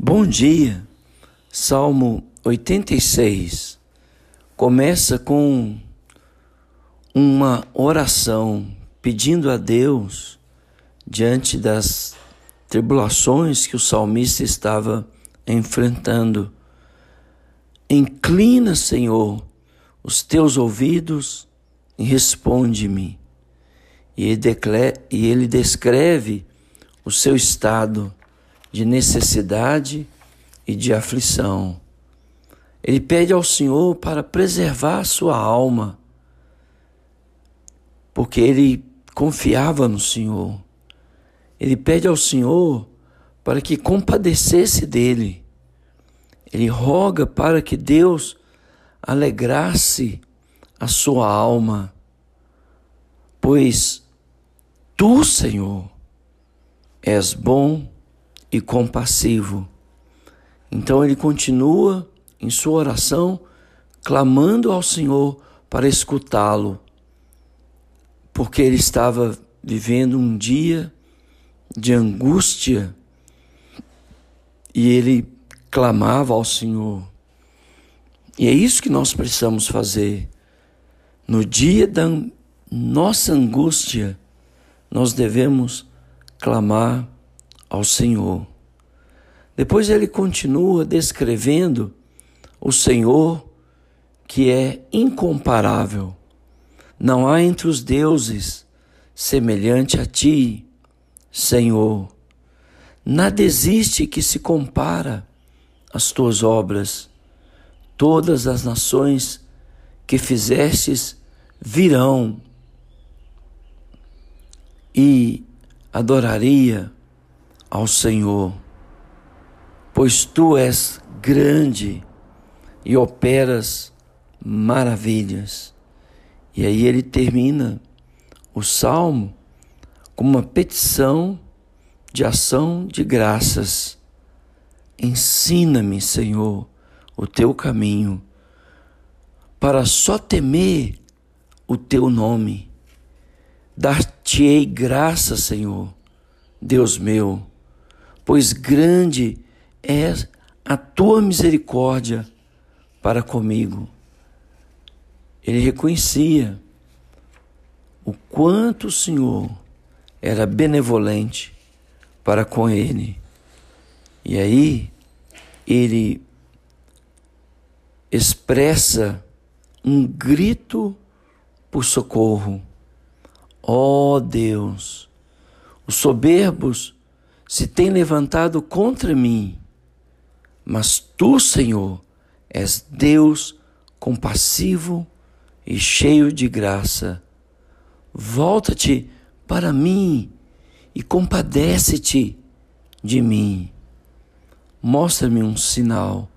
Bom dia, Salmo 86 começa com uma oração pedindo a Deus, diante das tribulações que o salmista estava enfrentando, inclina, Senhor, os teus ouvidos e responde-me. E ele descreve o seu estado de necessidade e de aflição. Ele pede ao Senhor para preservar sua alma, porque ele confiava no Senhor. Ele pede ao Senhor para que compadecesse dele. Ele roga para que Deus alegrasse a sua alma, pois tu, Senhor, és bom e compassivo. Então ele continua em sua oração, clamando ao Senhor para escutá-lo, porque ele estava vivendo um dia de angústia e ele clamava ao Senhor. E é isso que nós precisamos fazer. No dia da nossa angústia, nós devemos clamar ao Senhor. Depois ele continua descrevendo o Senhor que é incomparável. Não há entre os deuses semelhante a ti, Senhor. Nada existe que se compara às tuas obras. Todas as nações que fizestes virão e adoraria ao Senhor, pois tu és grande e operas maravilhas. E aí ele termina o salmo com uma petição de ação de graças. Ensina-me, Senhor, o teu caminho, para só temer o teu nome. Dar-te-ei graça, Senhor, Deus meu, pois grande é a tua misericórdia para comigo. Ele reconhecia o quanto o Senhor era benevolente para com ele. E aí ele expressa um grito por socorro. Ó oh Deus, os soberbos se têm levantado contra mim, mas tu, Senhor, és Deus compassivo e cheio de graça. Volta-te para mim e compadece-te de mim. Mostra-me um sinal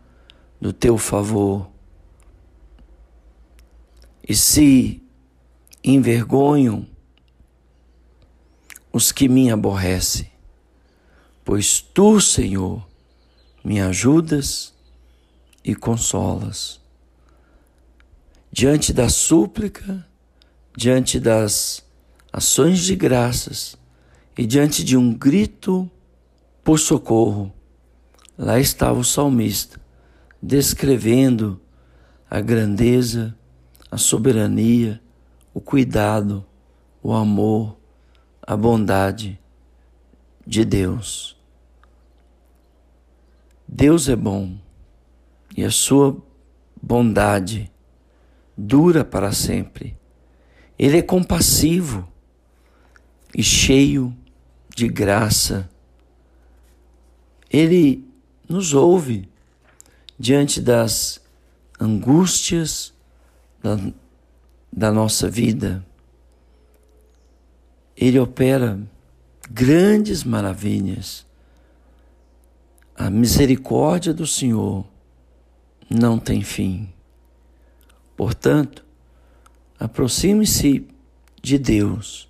do teu favor. E se envergonham os que me aborrecem, pois tu, Senhor, me ajudas e consolas. Diante da súplica, diante das ações de graças e diante de um grito por socorro, lá estava o salmista descrevendo a grandeza, a soberania, o cuidado, o amor, a bondade de Deus. Deus é bom e a sua bondade dura para sempre. Ele é compassivo e cheio de graça. Ele nos ouve diante das angústias da, da nossa vida. Ele opera grandes maravilhas. A misericórdia do Senhor não tem fim. Portanto, aproxime-se de Deus,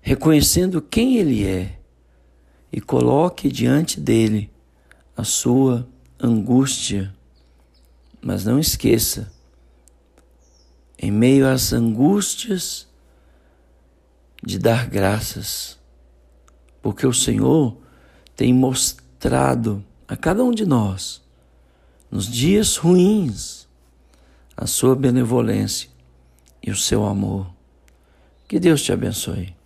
reconhecendo quem Ele é, e coloque diante dele a sua angústia. Mas não esqueça, em meio às angústias, de dar graças, porque o Senhor tem mostrado a cada um de nós, nos dias ruins, a sua benevolência e o seu amor. Que Deus te abençoe.